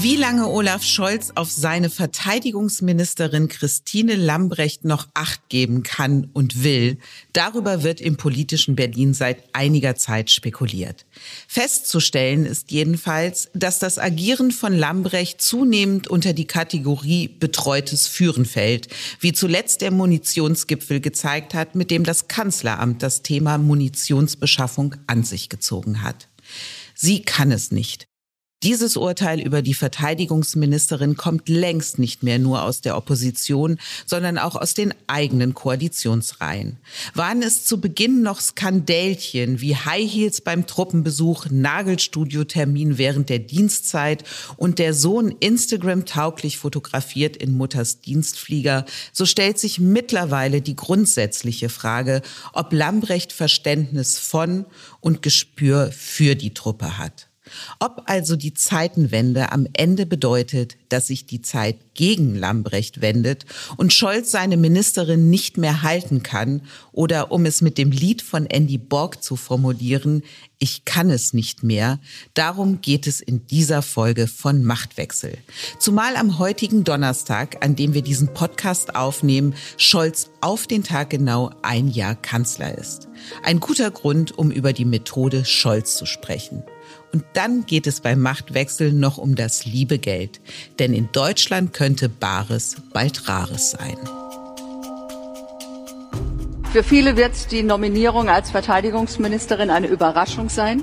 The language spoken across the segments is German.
Wie lange Olaf Scholz auf seine Verteidigungsministerin Christine Lambrecht noch Acht geben kann und will, darüber wird im politischen Berlin seit einiger Zeit spekuliert. Festzustellen ist jedenfalls, dass das Agieren von Lambrecht zunehmend unter die Kategorie betreutes Führen fällt, wie zuletzt der Munitionsgipfel gezeigt hat, mit dem das Kanzleramt das Thema Munitionsbeschaffung an sich gezogen hat. Sie kann es nicht. Dieses Urteil über die Verteidigungsministerin kommt längst nicht mehr nur aus der Opposition, sondern auch aus den eigenen Koalitionsreihen. Waren es zu Beginn noch Skandälchen wie High Heels beim Truppenbesuch, Nagelstudiotermin während der Dienstzeit und der Sohn Instagram tauglich fotografiert in Mutters Dienstflieger, so stellt sich mittlerweile die grundsätzliche Frage, ob Lambrecht Verständnis von und Gespür für die Truppe hat. Ob also die Zeitenwende am Ende bedeutet, dass sich die Zeit gegen Lambrecht wendet und Scholz seine Ministerin nicht mehr halten kann oder um es mit dem Lied von Andy Borg zu formulieren, ich kann es nicht mehr. Darum geht es in dieser Folge von Machtwechsel. Zumal am heutigen Donnerstag, an dem wir diesen Podcast aufnehmen, Scholz auf den Tag genau ein Jahr Kanzler ist. Ein guter Grund, um über die Methode Scholz zu sprechen. Und dann geht es beim Machtwechsel noch um das liebe Geld. Denn in Deutschland könnte Bares bald Rares sein. Für viele wird die Nominierung als Verteidigungsministerin eine Überraschung sein.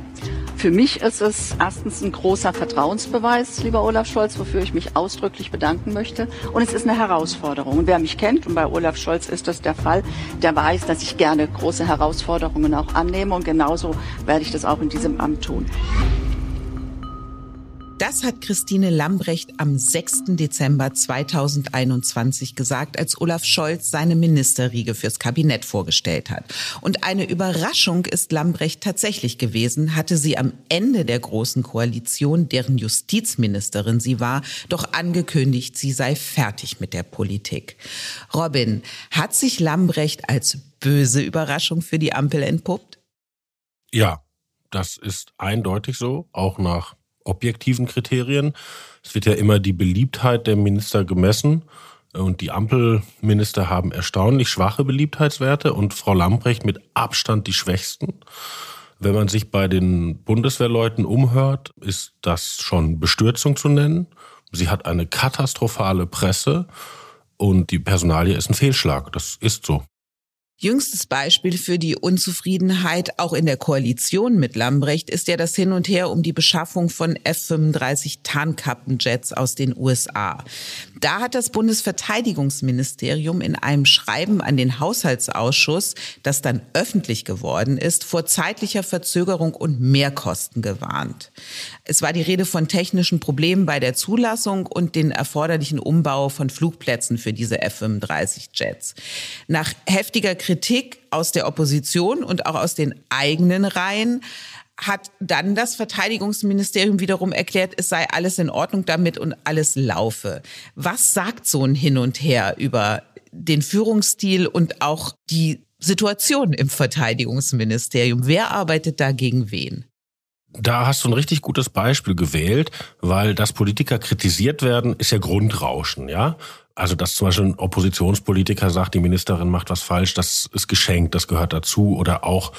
Für mich ist es erstens ein großer Vertrauensbeweis, lieber Olaf Scholz, wofür ich mich ausdrücklich bedanken möchte. Und es ist eine Herausforderung. Und wer mich kennt, und bei Olaf Scholz ist das der Fall, der weiß, dass ich gerne große Herausforderungen auch annehme. Und genauso werde ich das auch in diesem Amt tun. Das hat Christine Lambrecht am 6. Dezember 2021 gesagt, als Olaf Scholz seine Ministerriege fürs Kabinett vorgestellt hat. Und eine Überraschung ist Lambrecht tatsächlich gewesen, hatte sie am Ende der Großen Koalition, deren Justizministerin sie war, doch angekündigt, sie sei fertig mit der Politik. Robin, hat sich Lambrecht als böse Überraschung für die Ampel entpuppt? Ja, das ist eindeutig so, auch nach objektiven Kriterien. Es wird ja immer die Beliebtheit der Minister gemessen. Und die Ampelminister haben erstaunlich schwache Beliebtheitswerte und Frau Lambrecht mit Abstand die schwächsten. Wenn man sich bei den Bundeswehrleuten umhört, ist das schon Bestürzung zu nennen. Sie hat eine katastrophale Presse und die Personalie ist ein Fehlschlag. Das ist so. Jüngstes Beispiel für die Unzufriedenheit auch in der Koalition mit Lambrecht ist ja das Hin und Her um die Beschaffung von F-35 Tarnkappenjets aus den USA. Da hat das Bundesverteidigungsministerium in einem Schreiben an den Haushaltsausschuss, das dann öffentlich geworden ist, vor zeitlicher Verzögerung und Mehrkosten gewarnt. Es war die Rede von technischen Problemen bei der Zulassung und den erforderlichen Umbau von Flugplätzen für diese F-35 Jets. Nach heftiger Kritik aus der Opposition und auch aus den eigenen Reihen hat dann das Verteidigungsministerium wiederum erklärt, es sei alles in Ordnung damit und alles laufe. Was sagt so ein Hin und Her über den Führungsstil und auch die Situation im Verteidigungsministerium? Wer arbeitet da gegen wen? Da hast du ein richtig gutes Beispiel gewählt, weil das Politiker kritisiert werden, ist ja Grundrauschen, ja. Also, dass zum Beispiel ein Oppositionspolitiker sagt, die Ministerin macht was falsch, das ist geschenkt, das gehört dazu. Oder auch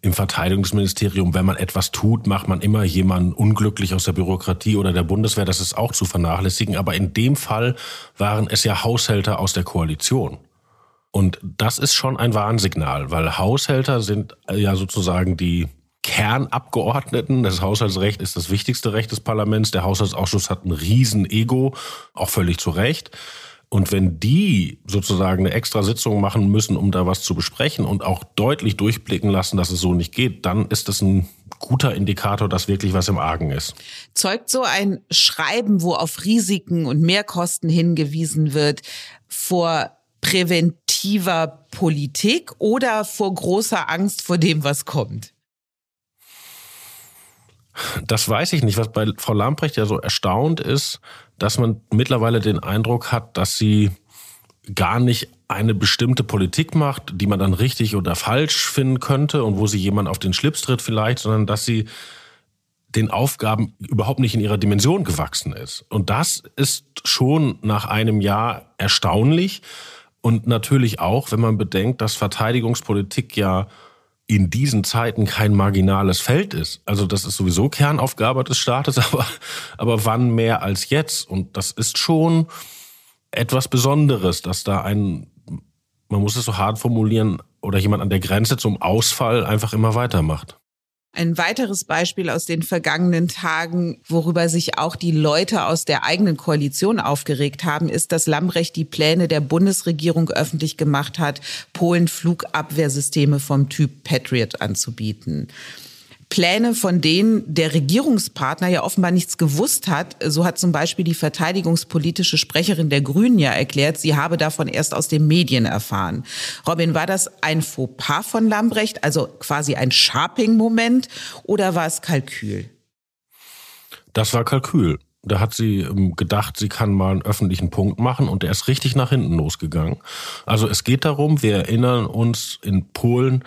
im Verteidigungsministerium, wenn man etwas tut, macht man immer jemanden unglücklich aus der Bürokratie oder der Bundeswehr. Das ist auch zu vernachlässigen. Aber in dem Fall waren es ja Haushälter aus der Koalition. Und das ist schon ein Warnsignal, weil Haushälter sind ja sozusagen die Kernabgeordneten. Das Haushaltsrecht ist das wichtigste Recht des Parlaments. Der Haushaltsausschuss hat ein Riesen-Ego, auch völlig zu Recht. Und wenn die sozusagen eine extra Sitzung machen müssen, um da was zu besprechen und auch deutlich durchblicken lassen, dass es so nicht geht, dann ist das ein guter Indikator, dass wirklich was im Argen ist. Zeugt so ein Schreiben, wo auf Risiken und Mehrkosten hingewiesen wird, vor präventiver Politik oder vor großer Angst vor dem, was kommt? Das weiß ich nicht. Was bei Frau Lamprecht ja so erstaunt ist, dass man mittlerweile den Eindruck hat, dass sie gar nicht eine bestimmte Politik macht, die man dann richtig oder falsch finden könnte und wo sie jemand auf den Schlips tritt vielleicht, sondern dass sie den Aufgaben überhaupt nicht in ihrer Dimension gewachsen ist. Und das ist schon nach einem Jahr erstaunlich. Und natürlich auch, wenn man bedenkt, dass Verteidigungspolitik ja in diesen Zeiten kein marginales Feld ist. Also das ist sowieso Kernaufgabe des Staates, aber, aber wann mehr als jetzt? Und das ist schon etwas Besonderes, dass da ein, man muss es so hart formulieren, oder jemand an der Grenze zum Ausfall einfach immer weitermacht. Ein weiteres Beispiel aus den vergangenen Tagen, worüber sich auch die Leute aus der eigenen Koalition aufgeregt haben, ist, dass Lambrecht die Pläne der Bundesregierung öffentlich gemacht hat, Polen Flugabwehrsysteme vom Typ Patriot anzubieten. Pläne, von denen der Regierungspartner ja offenbar nichts gewusst hat. So hat zum Beispiel die verteidigungspolitische Sprecherin der Grünen ja erklärt, sie habe davon erst aus den Medien erfahren. Robin, war das ein Fauxpas von Lambrecht, also quasi ein Sharping-Moment, oder war es Kalkül? Das war Kalkül. Da hat sie ähm, gedacht, sie kann mal einen öffentlichen Punkt machen und der ist richtig nach hinten losgegangen. Also es geht darum, wir erinnern uns in Polen,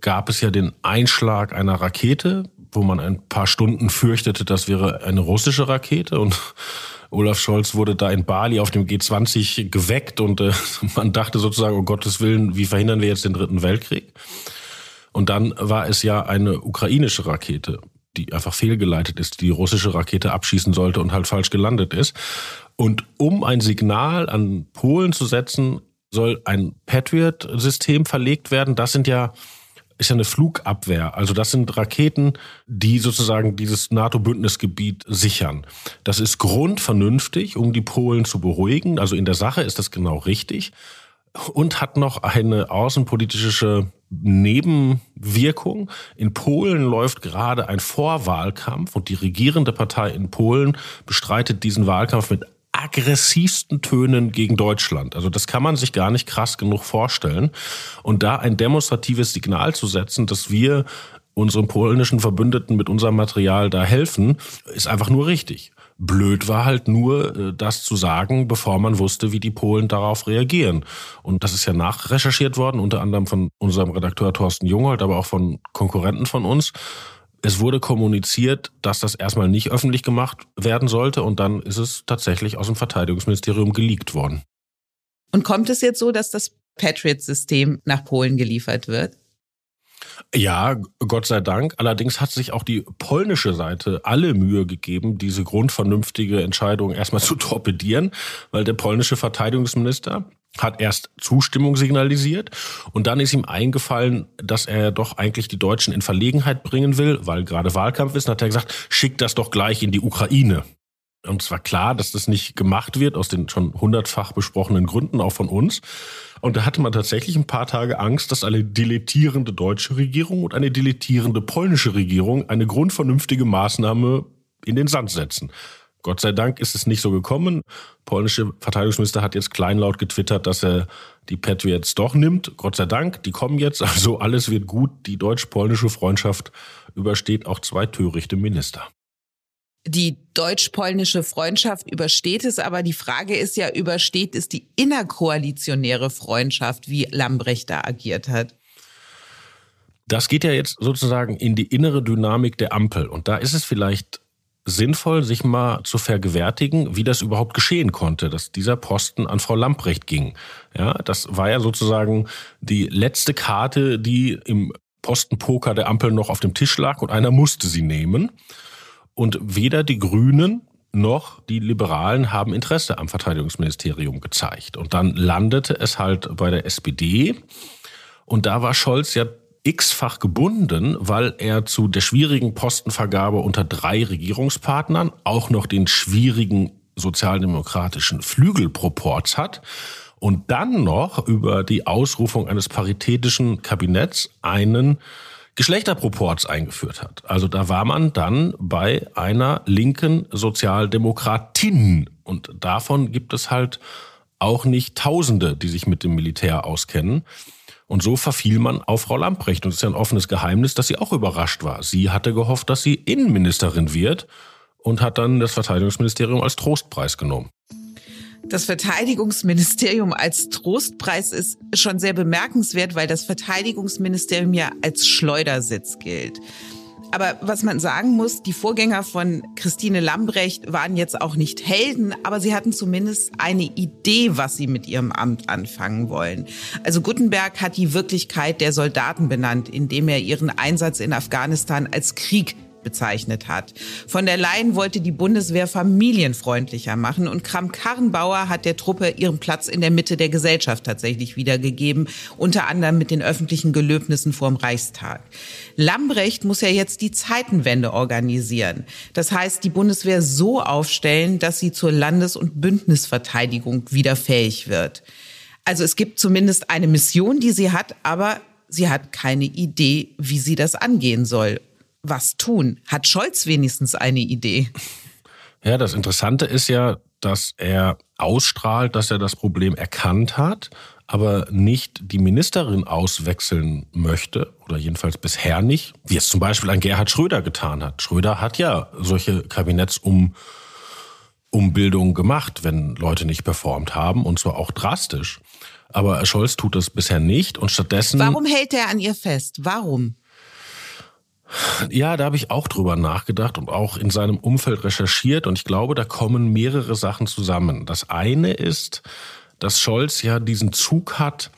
gab es ja den Einschlag einer Rakete, wo man ein paar Stunden fürchtete, das wäre eine russische Rakete und Olaf Scholz wurde da in Bali auf dem G20 geweckt und äh, man dachte sozusagen, um Gottes Willen, wie verhindern wir jetzt den dritten Weltkrieg? Und dann war es ja eine ukrainische Rakete, die einfach fehlgeleitet ist, die, die russische Rakete abschießen sollte und halt falsch gelandet ist. Und um ein Signal an Polen zu setzen, soll ein Patriot-System verlegt werden. Das sind ja ist ja eine Flugabwehr. Also das sind Raketen, die sozusagen dieses NATO-Bündnisgebiet sichern. Das ist grundvernünftig, um die Polen zu beruhigen. Also in der Sache ist das genau richtig. Und hat noch eine außenpolitische Nebenwirkung. In Polen läuft gerade ein Vorwahlkampf und die regierende Partei in Polen bestreitet diesen Wahlkampf mit aggressivsten Tönen gegen Deutschland. Also das kann man sich gar nicht krass genug vorstellen. Und da ein demonstratives Signal zu setzen, dass wir unseren polnischen Verbündeten mit unserem Material da helfen, ist einfach nur richtig. Blöd war halt nur, äh, das zu sagen, bevor man wusste, wie die Polen darauf reagieren. Und das ist ja nachrecherchiert worden, unter anderem von unserem Redakteur Thorsten Jungholt, aber auch von Konkurrenten von uns. Es wurde kommuniziert, dass das erstmal nicht öffentlich gemacht werden sollte und dann ist es tatsächlich aus dem Verteidigungsministerium geleakt worden. Und kommt es jetzt so, dass das Patriot-System nach Polen geliefert wird? Ja, Gott sei Dank. Allerdings hat sich auch die polnische Seite alle Mühe gegeben, diese grundvernünftige Entscheidung erstmal zu torpedieren, weil der polnische Verteidigungsminister hat erst Zustimmung signalisiert und dann ist ihm eingefallen, dass er doch eigentlich die Deutschen in Verlegenheit bringen will, weil gerade Wahlkampf ist, und hat er gesagt, schickt das doch gleich in die Ukraine. Und es war klar, dass das nicht gemacht wird, aus den schon hundertfach besprochenen Gründen, auch von uns. Und da hatte man tatsächlich ein paar Tage Angst, dass eine dilettierende deutsche Regierung und eine dilettierende polnische Regierung eine grundvernünftige Maßnahme in den Sand setzen. Gott sei Dank ist es nicht so gekommen. Polnische Verteidigungsminister hat jetzt kleinlaut getwittert, dass er die Patriots doch nimmt. Gott sei Dank, die kommen jetzt. Also alles wird gut. Die deutsch-polnische Freundschaft übersteht auch zwei törichte Minister. Die deutsch-polnische Freundschaft übersteht es, aber die Frage ist ja, übersteht es die innerkoalitionäre Freundschaft, wie Lambrecht da agiert hat? Das geht ja jetzt sozusagen in die innere Dynamik der Ampel. Und da ist es vielleicht sinnvoll, sich mal zu vergewärtigen, wie das überhaupt geschehen konnte, dass dieser Posten an Frau Lamprecht ging. Ja, das war ja sozusagen die letzte Karte, die im Postenpoker der Ampel noch auf dem Tisch lag und einer musste sie nehmen. Und weder die Grünen noch die Liberalen haben Interesse am Verteidigungsministerium gezeigt. Und dann landete es halt bei der SPD. Und da war Scholz ja x-fach gebunden, weil er zu der schwierigen Postenvergabe unter drei Regierungspartnern auch noch den schwierigen sozialdemokratischen Flügelproports hat und dann noch über die Ausrufung eines paritätischen Kabinetts einen Geschlechterproports eingeführt hat. Also da war man dann bei einer linken Sozialdemokratin und davon gibt es halt auch nicht Tausende, die sich mit dem Militär auskennen. Und so verfiel man auf Frau Lamprecht. Und es ist ja ein offenes Geheimnis, dass sie auch überrascht war. Sie hatte gehofft, dass sie Innenministerin wird und hat dann das Verteidigungsministerium als Trostpreis genommen. Das Verteidigungsministerium als Trostpreis ist schon sehr bemerkenswert, weil das Verteidigungsministerium ja als Schleudersitz gilt. Aber was man sagen muss, die Vorgänger von Christine Lambrecht waren jetzt auch nicht Helden, aber sie hatten zumindest eine Idee, was sie mit ihrem Amt anfangen wollen. Also Gutenberg hat die Wirklichkeit der Soldaten benannt, indem er ihren Einsatz in Afghanistan als Krieg bezeichnet hat. Von der Leyen wollte die Bundeswehr familienfreundlicher machen und Kram-Karrenbauer hat der Truppe ihren Platz in der Mitte der Gesellschaft tatsächlich wiedergegeben, unter anderem mit den öffentlichen Gelöbnissen vorm Reichstag. Lambrecht muss ja jetzt die Zeitenwende organisieren. Das heißt, die Bundeswehr so aufstellen, dass sie zur Landes- und Bündnisverteidigung wieder fähig wird. Also es gibt zumindest eine Mission, die sie hat, aber sie hat keine Idee, wie sie das angehen soll was tun? Hat Scholz wenigstens eine Idee? Ja, das Interessante ist ja, dass er ausstrahlt, dass er das Problem erkannt hat, aber nicht die Ministerin auswechseln möchte, oder jedenfalls bisher nicht, wie es zum Beispiel ein Gerhard Schröder getan hat. Schröder hat ja solche Kabinettsumbildungen gemacht, wenn Leute nicht performt haben, und zwar auch drastisch. Aber Scholz tut das bisher nicht und stattdessen. Warum hält er an ihr fest? Warum? Ja, da habe ich auch drüber nachgedacht und auch in seinem Umfeld recherchiert und ich glaube, da kommen mehrere Sachen zusammen. Das eine ist, dass Scholz ja diesen Zug hat,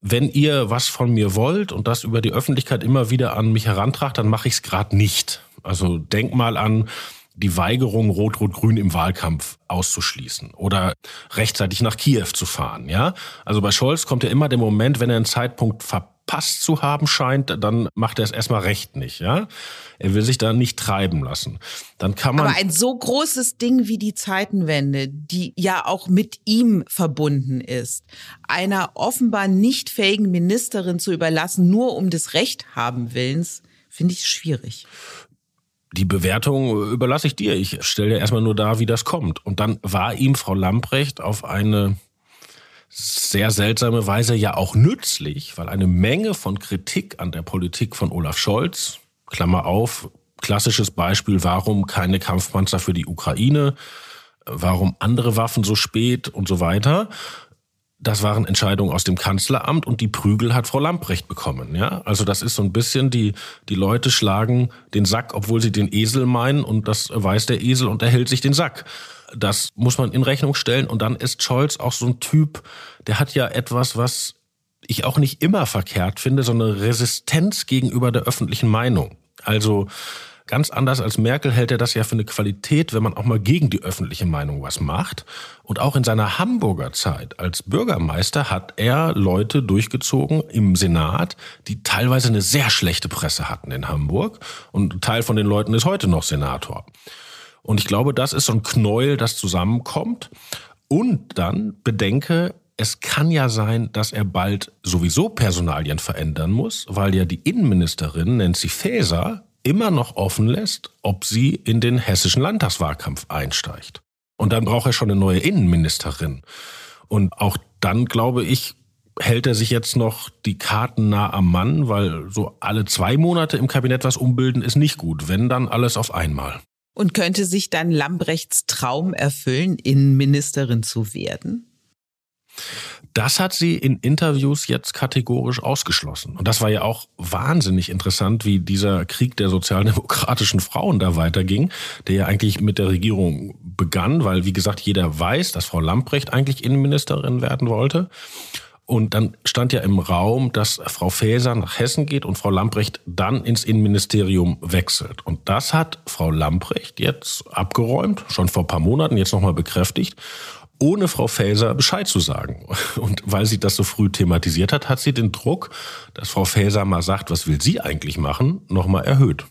wenn ihr was von mir wollt und das über die Öffentlichkeit immer wieder an mich herantragt, dann mache ich es gerade nicht. Also denk mal an die Weigerung, Rot-Rot-Grün im Wahlkampf auszuschließen oder rechtzeitig nach Kiew zu fahren. Ja, also bei Scholz kommt ja immer der Moment, wenn er einen Zeitpunkt verpasst verpasst zu haben scheint, dann macht er es erstmal recht nicht, ja. Er will sich da nicht treiben lassen. Dann kann man. Aber ein so großes Ding wie die Zeitenwende, die ja auch mit ihm verbunden ist, einer offenbar nicht fähigen Ministerin zu überlassen, nur um des Recht haben Willens, finde ich schwierig. Die Bewertung überlasse ich dir. Ich stelle dir erstmal nur dar, wie das kommt. Und dann war ihm Frau Lamprecht auf eine sehr seltsame Weise ja auch nützlich, weil eine Menge von Kritik an der Politik von Olaf Scholz, Klammer auf, klassisches Beispiel, warum keine Kampfpanzer für die Ukraine, warum andere Waffen so spät und so weiter. Das waren Entscheidungen aus dem Kanzleramt und die Prügel hat Frau Lamprecht bekommen. Ja, also das ist so ein bisschen die die Leute schlagen den Sack, obwohl sie den Esel meinen und das weiß der Esel und er hält sich den Sack. Das muss man in Rechnung stellen. Und dann ist Scholz auch so ein Typ, der hat ja etwas, was ich auch nicht immer verkehrt finde, so eine Resistenz gegenüber der öffentlichen Meinung. Also ganz anders als Merkel hält er das ja für eine Qualität, wenn man auch mal gegen die öffentliche Meinung was macht. Und auch in seiner Hamburger Zeit als Bürgermeister hat er Leute durchgezogen im Senat, die teilweise eine sehr schlechte Presse hatten in Hamburg. Und ein Teil von den Leuten ist heute noch Senator. Und ich glaube, das ist so ein Knäuel, das zusammenkommt. Und dann bedenke, es kann ja sein, dass er bald sowieso Personalien verändern muss, weil ja die Innenministerin Nancy Faeser immer noch offen lässt, ob sie in den hessischen Landtagswahlkampf einsteigt. Und dann braucht er schon eine neue Innenministerin. Und auch dann, glaube ich, hält er sich jetzt noch die Karten nah am Mann, weil so alle zwei Monate im Kabinett was umbilden ist nicht gut, wenn dann alles auf einmal. Und könnte sich dann Lambrechts Traum erfüllen, Innenministerin zu werden? Das hat sie in Interviews jetzt kategorisch ausgeschlossen. Und das war ja auch wahnsinnig interessant, wie dieser Krieg der sozialdemokratischen Frauen da weiterging, der ja eigentlich mit der Regierung begann, weil, wie gesagt, jeder weiß, dass Frau Lamprecht eigentlich Innenministerin werden wollte. Und dann stand ja im Raum, dass Frau Faeser nach Hessen geht und Frau Lamprecht dann ins Innenministerium wechselt. Und das hat Frau Lamprecht jetzt abgeräumt, schon vor ein paar Monaten, jetzt nochmal bekräftigt, ohne Frau Faeser Bescheid zu sagen. Und weil sie das so früh thematisiert hat, hat sie den Druck, dass Frau Faeser mal sagt, was will sie eigentlich machen, nochmal erhöht.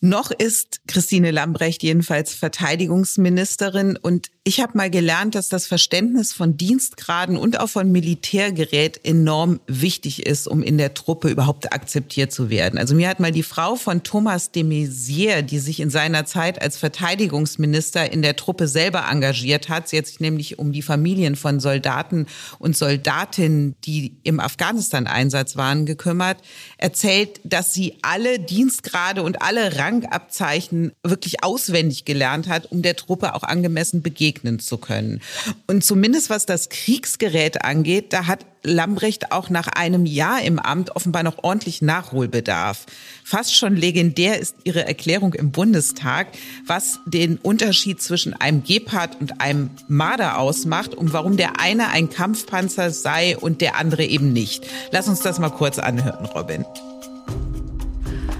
Noch ist Christine Lambrecht jedenfalls Verteidigungsministerin und ich habe mal gelernt, dass das Verständnis von Dienstgraden und auch von Militärgerät enorm wichtig ist, um in der Truppe überhaupt akzeptiert zu werden. Also mir hat mal die Frau von Thomas de Maizière, die sich in seiner Zeit als Verteidigungsminister in der Truppe selber engagiert hat, sie hat sich nämlich um die Familien von Soldaten und Soldatinnen, die im Afghanistan-Einsatz waren, gekümmert, erzählt, dass sie alle Dienstgrade und alle Rangabzeichen wirklich auswendig gelernt hat, um der Truppe auch angemessen begegnen zu können. Und zumindest was das Kriegsgerät angeht, da hat Lambrecht auch nach einem Jahr im Amt offenbar noch ordentlich Nachholbedarf. Fast schon legendär ist ihre Erklärung im Bundestag, was den Unterschied zwischen einem Gepard und einem Marder ausmacht und warum der eine ein Kampfpanzer sei und der andere eben nicht. Lass uns das mal kurz anhören, Robin.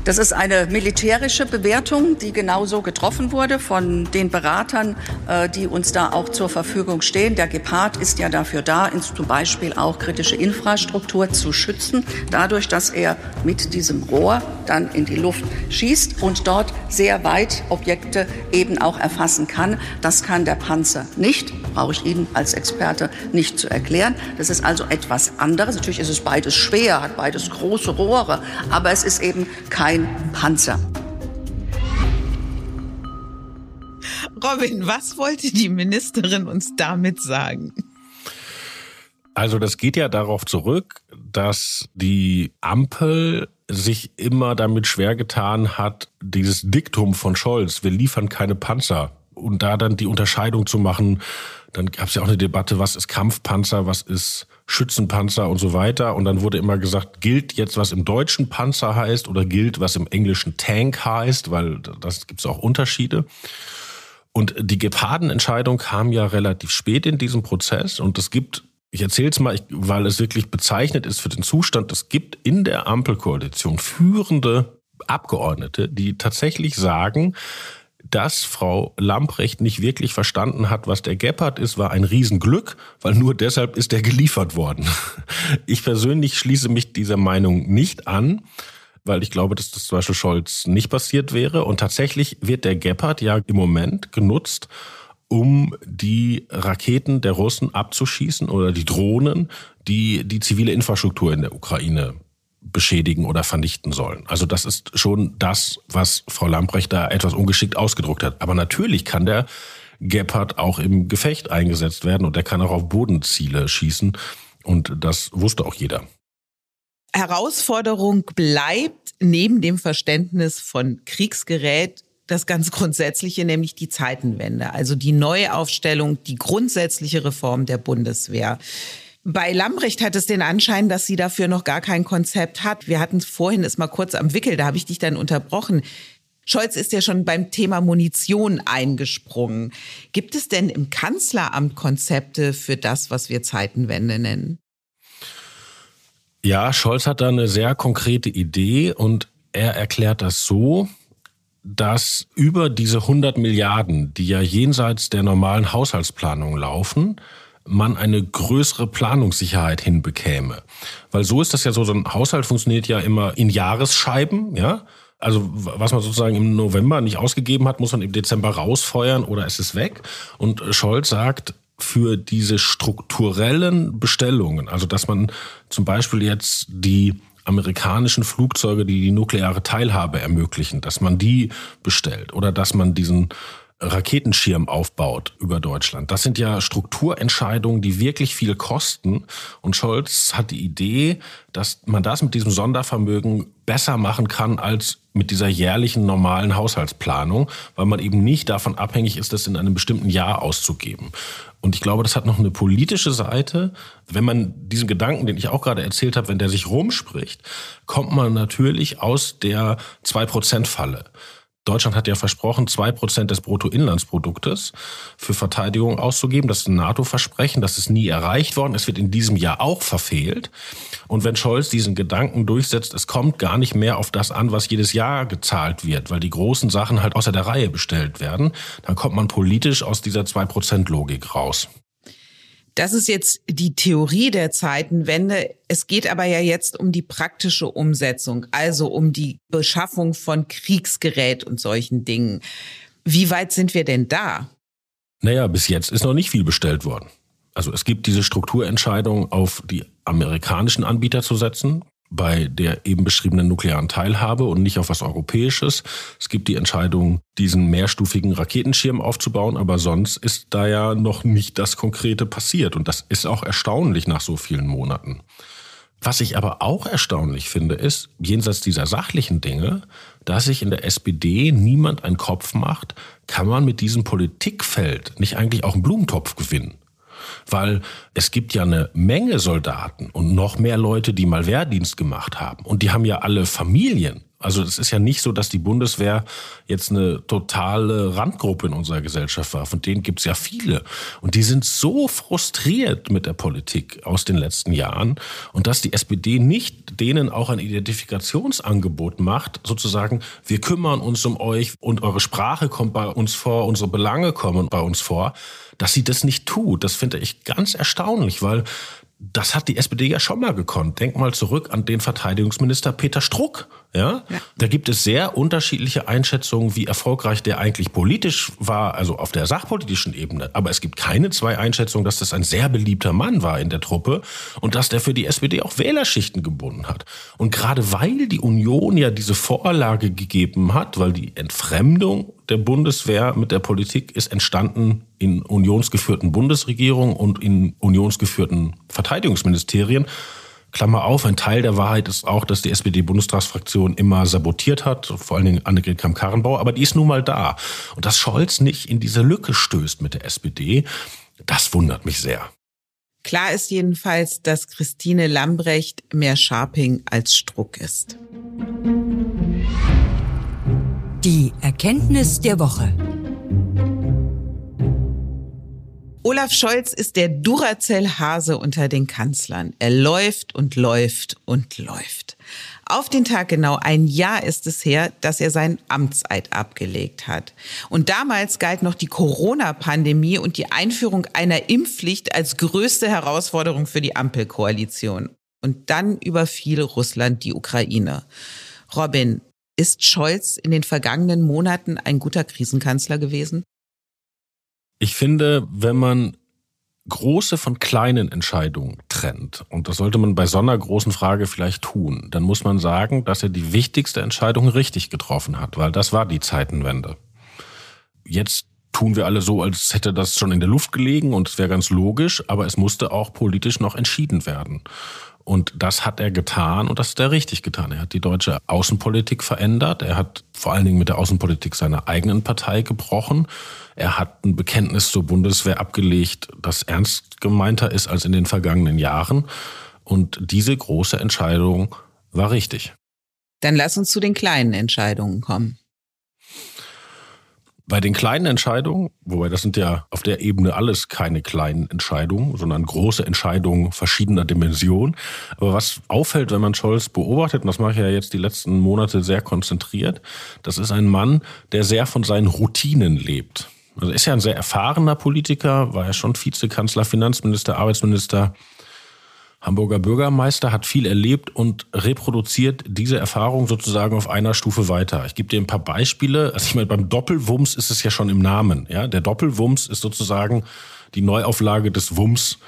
Das ist eine militärische Bewertung, die genauso getroffen wurde von den Beratern, äh, die uns da auch zur Verfügung stehen. Der Gepard ist ja dafür da, zum Beispiel auch kritische Infrastruktur zu schützen, dadurch, dass er mit diesem Rohr dann in die Luft schießt und dort sehr weit Objekte eben auch erfassen kann. Das kann der Panzer nicht, brauche ich Ihnen als Experte nicht zu erklären. Das ist also etwas anderes. Natürlich ist es beides schwer, hat beides große Rohre, aber es ist eben kein ein Panzer. Robin, was wollte die Ministerin uns damit sagen? Also das geht ja darauf zurück, dass die Ampel sich immer damit schwer getan hat, dieses Diktum von Scholz, wir liefern keine Panzer, und da dann die Unterscheidung zu machen, dann gab es ja auch eine Debatte, was ist Kampfpanzer, was ist Schützenpanzer und so weiter. Und dann wurde immer gesagt, gilt jetzt, was im deutschen Panzer heißt oder gilt, was im englischen Tank heißt, weil das gibt es auch Unterschiede. Und die Gepardenentscheidung kam ja relativ spät in diesem Prozess und es gibt ich erzähle es mal, weil es wirklich bezeichnet ist für den Zustand. Es gibt in der Ampelkoalition führende Abgeordnete, die tatsächlich sagen, dass Frau Lamprecht nicht wirklich verstanden hat, was der Gepard ist, war ein Riesenglück, weil nur deshalb ist er geliefert worden. Ich persönlich schließe mich dieser Meinung nicht an, weil ich glaube, dass das zum Beispiel Scholz nicht passiert wäre. Und tatsächlich wird der Gepard ja im Moment genutzt, um die Raketen der Russen abzuschießen oder die Drohnen, die die zivile Infrastruktur in der Ukraine beschädigen oder vernichten sollen. Also das ist schon das, was Frau Lamprecht da etwas ungeschickt ausgedruckt hat. Aber natürlich kann der Gepard auch im Gefecht eingesetzt werden und der kann auch auf Bodenziele schießen. Und das wusste auch jeder. Herausforderung bleibt neben dem Verständnis von Kriegsgerät das ganz Grundsätzliche, nämlich die Zeitenwende, also die Neuaufstellung, die grundsätzliche Reform der Bundeswehr. Bei Lambrecht hat es den Anschein, dass sie dafür noch gar kein Konzept hat. Wir hatten vorhin es mal kurz am Wickel, da habe ich dich dann unterbrochen. Scholz ist ja schon beim Thema Munition eingesprungen. Gibt es denn im Kanzleramt Konzepte für das, was wir Zeitenwende nennen? Ja, Scholz hat da eine sehr konkrete Idee und er erklärt das so, dass über diese 100 Milliarden, die ja jenseits der normalen Haushaltsplanung laufen, man eine größere Planungssicherheit hinbekäme. Weil so ist das ja so, so ein Haushalt funktioniert ja immer in Jahresscheiben, ja. Also was man sozusagen im November nicht ausgegeben hat, muss man im Dezember rausfeuern oder ist es weg. Und Scholz sagt, für diese strukturellen Bestellungen, also dass man zum Beispiel jetzt die amerikanischen Flugzeuge, die die nukleare Teilhabe ermöglichen, dass man die bestellt oder dass man diesen Raketenschirm aufbaut über Deutschland. Das sind ja Strukturentscheidungen, die wirklich viel kosten. Und Scholz hat die Idee, dass man das mit diesem Sondervermögen besser machen kann als mit dieser jährlichen normalen Haushaltsplanung, weil man eben nicht davon abhängig ist, das in einem bestimmten Jahr auszugeben. Und ich glaube, das hat noch eine politische Seite. Wenn man diesen Gedanken, den ich auch gerade erzählt habe, wenn der sich rumspricht, kommt man natürlich aus der Zwei-Prozent-Falle. Deutschland hat ja versprochen, zwei Prozent des Bruttoinlandsproduktes für Verteidigung auszugeben. Das ist ein NATO-Versprechen. Das ist nie erreicht worden. Es wird in diesem Jahr auch verfehlt. Und wenn Scholz diesen Gedanken durchsetzt, es kommt gar nicht mehr auf das an, was jedes Jahr gezahlt wird, weil die großen Sachen halt außer der Reihe bestellt werden, dann kommt man politisch aus dieser zwei Prozent Logik raus. Das ist jetzt die Theorie der Zeitenwende. Es geht aber ja jetzt um die praktische Umsetzung, also um die Beschaffung von Kriegsgerät und solchen Dingen. Wie weit sind wir denn da? Naja, bis jetzt ist noch nicht viel bestellt worden. Also es gibt diese Strukturentscheidung, auf die amerikanischen Anbieter zu setzen bei der eben beschriebenen nuklearen Teilhabe und nicht auf was Europäisches. Es gibt die Entscheidung, diesen mehrstufigen Raketenschirm aufzubauen, aber sonst ist da ja noch nicht das Konkrete passiert. Und das ist auch erstaunlich nach so vielen Monaten. Was ich aber auch erstaunlich finde, ist, jenseits dieser sachlichen Dinge, dass sich in der SPD niemand einen Kopf macht, kann man mit diesem Politikfeld nicht eigentlich auch einen Blumentopf gewinnen? Weil es gibt ja eine Menge Soldaten und noch mehr Leute, die mal Wehrdienst gemacht haben. Und die haben ja alle Familien. Also es ist ja nicht so, dass die Bundeswehr jetzt eine totale Randgruppe in unserer Gesellschaft war. Von denen gibt es ja viele. Und die sind so frustriert mit der Politik aus den letzten Jahren. Und dass die SPD nicht denen auch ein Identifikationsangebot macht, sozusagen, wir kümmern uns um euch und eure Sprache kommt bei uns vor, unsere Belange kommen bei uns vor, dass sie das nicht tut. Das finde ich ganz erstaunlich, weil das hat die SPD ja schon mal gekonnt. Denk mal zurück an den Verteidigungsminister Peter Struck. Ja? ja? Da gibt es sehr unterschiedliche Einschätzungen, wie erfolgreich der eigentlich politisch war, also auf der sachpolitischen Ebene. Aber es gibt keine zwei Einschätzungen, dass das ein sehr beliebter Mann war in der Truppe und dass der für die SPD auch Wählerschichten gebunden hat. Und gerade weil die Union ja diese Vorlage gegeben hat, weil die Entfremdung der Bundeswehr mit der Politik ist entstanden in unionsgeführten Bundesregierungen und in unionsgeführten Verteidigungsministerien. Klammer auf, ein Teil der Wahrheit ist auch, dass die SPD-Bundestagsfraktion immer sabotiert hat, vor allen Dingen Annegret Kramp-Karrenbauer, aber die ist nun mal da. Und dass Scholz nicht in diese Lücke stößt mit der SPD, das wundert mich sehr. Klar ist jedenfalls, dass Christine Lambrecht mehr Sharping als Struck ist. Die Erkenntnis der Woche. Olaf Scholz ist der Duracell-Hase unter den Kanzlern. Er läuft und läuft und läuft. Auf den Tag genau ein Jahr ist es her, dass er seinen Amtseid abgelegt hat. Und damals galt noch die Corona-Pandemie und die Einführung einer Impfpflicht als größte Herausforderung für die Ampelkoalition. Und dann überfiel Russland die Ukraine. Robin, ist Scholz in den vergangenen Monaten ein guter Krisenkanzler gewesen? Ich finde, wenn man große von kleinen Entscheidungen trennt, und das sollte man bei so einer großen Frage vielleicht tun, dann muss man sagen, dass er die wichtigste Entscheidung richtig getroffen hat, weil das war die Zeitenwende. Jetzt tun wir alle so, als hätte das schon in der Luft gelegen und es wäre ganz logisch, aber es musste auch politisch noch entschieden werden. Und das hat er getan und das hat er richtig getan. Er hat die deutsche Außenpolitik verändert. Er hat vor allen Dingen mit der Außenpolitik seiner eigenen Partei gebrochen. Er hat ein Bekenntnis zur Bundeswehr abgelegt, das ernst gemeinter ist als in den vergangenen Jahren. Und diese große Entscheidung war richtig. Dann lass uns zu den kleinen Entscheidungen kommen. Bei den kleinen Entscheidungen, wobei das sind ja auf der Ebene alles keine kleinen Entscheidungen, sondern große Entscheidungen verschiedener Dimensionen. Aber was auffällt, wenn man Scholz beobachtet, und das mache ich ja jetzt die letzten Monate sehr konzentriert, das ist ein Mann, der sehr von seinen Routinen lebt. Also ist ja ein sehr erfahrener Politiker, war ja schon Vizekanzler, Finanzminister, Arbeitsminister, Hamburger Bürgermeister, hat viel erlebt und reproduziert diese Erfahrung sozusagen auf einer Stufe weiter. Ich gebe dir ein paar Beispiele. Also ich meine, beim Doppelwumms ist es ja schon im Namen. Ja, der Doppelwumms ist sozusagen die Neuauflage des Wumms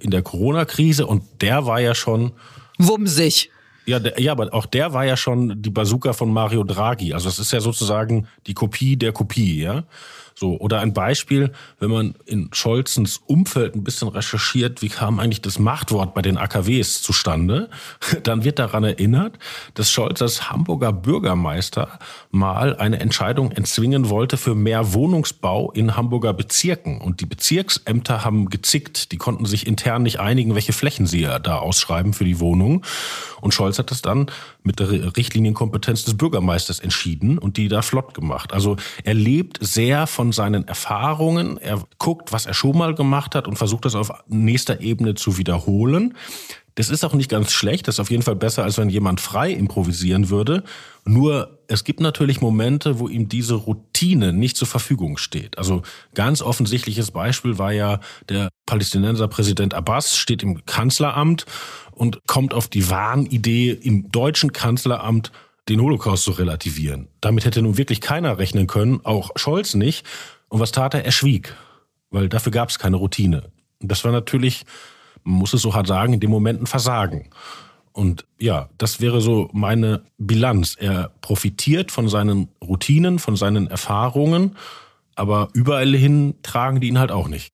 in der Corona-Krise und der war ja schon wumsig. Ja, der, ja, aber auch der war ja schon die Bazooka von Mario Draghi. Also es ist ja sozusagen die Kopie der Kopie, ja. So, oder ein Beispiel, wenn man in Scholzens Umfeld ein bisschen recherchiert, wie kam eigentlich das Machtwort bei den AKWs zustande, dann wird daran erinnert, dass Scholz als Hamburger Bürgermeister mal eine Entscheidung entzwingen wollte für mehr Wohnungsbau in Hamburger Bezirken. Und die Bezirksämter haben gezickt, die konnten sich intern nicht einigen, welche Flächen sie da ausschreiben für die Wohnung. Und Scholz hat das dann mit der Richtlinienkompetenz des Bürgermeisters entschieden und die da flott gemacht. Also er lebt sehr von seinen Erfahrungen. Er guckt, was er schon mal gemacht hat und versucht das auf nächster Ebene zu wiederholen. Das ist auch nicht ganz schlecht, das ist auf jeden Fall besser, als wenn jemand frei improvisieren würde. Nur es gibt natürlich Momente, wo ihm diese Routine nicht zur Verfügung steht. Also ganz offensichtliches Beispiel war ja der Palästinenser Präsident Abbas steht im Kanzleramt und kommt auf die Wahnidee, im deutschen Kanzleramt den Holocaust zu relativieren. Damit hätte nun wirklich keiner rechnen können, auch Scholz nicht. Und was tat er? Er schwieg, weil dafür gab es keine Routine. Das war natürlich man muss es so hart sagen, in dem Moment ein Versagen. Und ja, das wäre so meine Bilanz. Er profitiert von seinen Routinen, von seinen Erfahrungen, aber überall hin tragen die ihn halt auch nicht.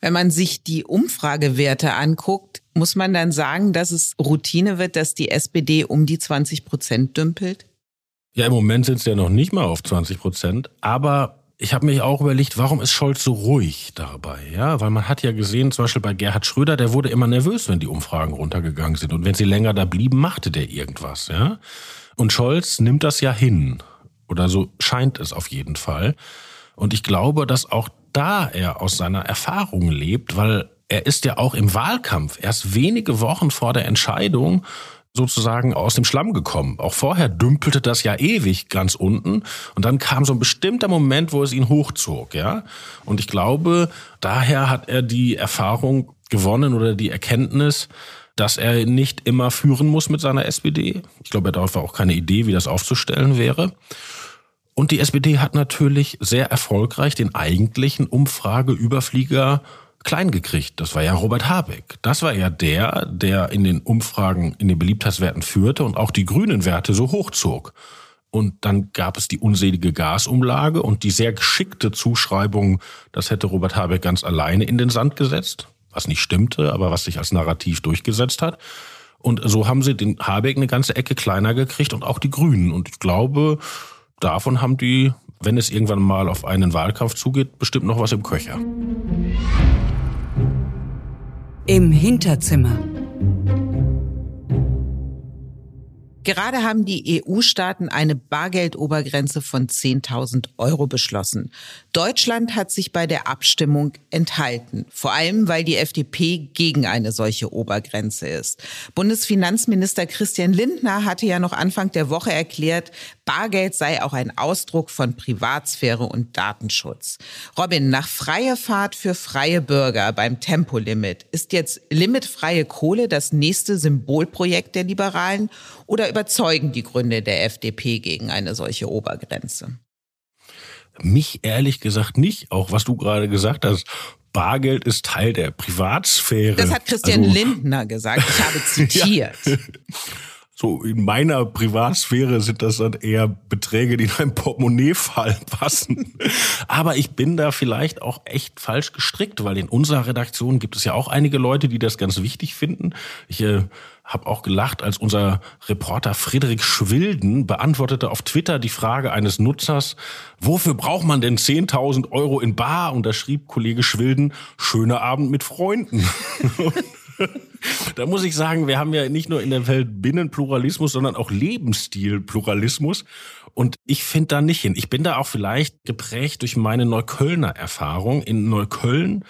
Wenn man sich die Umfragewerte anguckt, muss man dann sagen, dass es Routine wird, dass die SPD um die 20 Prozent dümpelt? Ja, im Moment sind es ja noch nicht mal auf 20 Prozent, aber ich habe mich auch überlegt, warum ist Scholz so ruhig dabei? Ja, weil man hat ja gesehen, zum Beispiel bei Gerhard Schröder, der wurde immer nervös, wenn die Umfragen runtergegangen sind. Und wenn sie länger da blieben, machte der irgendwas, ja. Und Scholz nimmt das ja hin. Oder so scheint es auf jeden Fall. Und ich glaube, dass auch da er aus seiner Erfahrung lebt, weil er ist ja auch im Wahlkampf erst wenige Wochen vor der Entscheidung sozusagen aus dem Schlamm gekommen. Auch vorher dümpelte das ja ewig ganz unten und dann kam so ein bestimmter Moment, wo es ihn hochzog, ja. Und ich glaube, daher hat er die Erfahrung gewonnen oder die Erkenntnis, dass er nicht immer führen muss mit seiner SPD. Ich glaube, er darf auch keine Idee, wie das aufzustellen wäre. Und die SPD hat natürlich sehr erfolgreich den eigentlichen Umfrageüberflieger klein gekriegt. Das war ja Robert Habeck. Das war ja der, der in den Umfragen, in den Beliebtheitswerten führte und auch die grünen Werte so hochzog. Und dann gab es die unselige Gasumlage und die sehr geschickte Zuschreibung, das hätte Robert Habeck ganz alleine in den Sand gesetzt, was nicht stimmte, aber was sich als Narrativ durchgesetzt hat. Und so haben sie den Habeck eine ganze Ecke kleiner gekriegt und auch die Grünen. Und ich glaube, davon haben die, wenn es irgendwann mal auf einen Wahlkampf zugeht, bestimmt noch was im Köcher. Im Hinterzimmer. Gerade haben die EU-Staaten eine Bargeldobergrenze von 10.000 Euro beschlossen. Deutschland hat sich bei der Abstimmung enthalten, vor allem weil die FDP gegen eine solche Obergrenze ist. Bundesfinanzminister Christian Lindner hatte ja noch Anfang der Woche erklärt, Bargeld sei auch ein Ausdruck von Privatsphäre und Datenschutz. Robin, nach freie Fahrt für freie Bürger beim Tempolimit ist jetzt limitfreie Kohle das nächste Symbolprojekt der Liberalen oder überzeugen die Gründe der FDP gegen eine solche Obergrenze? Mich ehrlich gesagt nicht, auch was du gerade gesagt hast. Bargeld ist Teil der Privatsphäre. Das hat Christian also, Lindner gesagt. Ich habe zitiert. ja. So in meiner Privatsphäre sind das dann eher Beträge, die in ein Portemonnaie-Fall passen. Aber ich bin da vielleicht auch echt falsch gestrickt, weil in unserer Redaktion gibt es ja auch einige Leute, die das ganz wichtig finden. Ich äh, habe auch gelacht, als unser Reporter Friedrich Schwilden beantwortete auf Twitter die Frage eines Nutzers, wofür braucht man denn 10.000 Euro in Bar? Und da schrieb Kollege Schwilden, schöner Abend mit Freunden. da muss ich sagen, wir haben ja nicht nur in der Welt Binnenpluralismus, sondern auch Lebensstilpluralismus. Und ich finde da nicht hin. Ich bin da auch vielleicht geprägt durch meine Neuköllner Erfahrung. In Neukölln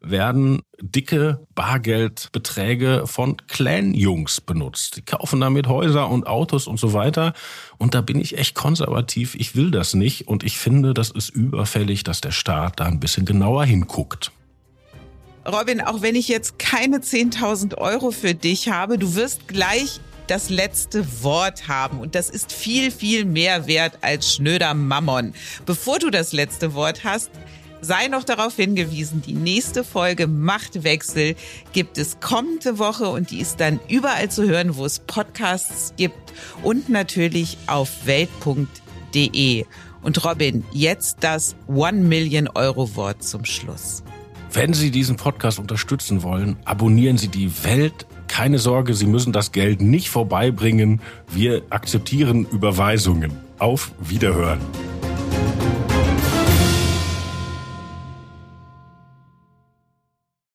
werden dicke Bargeldbeträge von Clan-Jungs benutzt. Die kaufen damit Häuser und Autos und so weiter. Und da bin ich echt konservativ. Ich will das nicht. Und ich finde, das ist überfällig, dass der Staat da ein bisschen genauer hinguckt. Robin, auch wenn ich jetzt keine 10.000 Euro für dich habe, du wirst gleich das letzte Wort haben. Und das ist viel, viel mehr wert als schnöder Mammon. Bevor du das letzte Wort hast, sei noch darauf hingewiesen, die nächste Folge Machtwechsel gibt es kommende Woche und die ist dann überall zu hören, wo es Podcasts gibt und natürlich auf welt.de. Und Robin, jetzt das One Million Euro Wort zum Schluss. Wenn Sie diesen Podcast unterstützen wollen, abonnieren Sie die Welt. Keine Sorge, Sie müssen das Geld nicht vorbeibringen. Wir akzeptieren Überweisungen. Auf Wiederhören.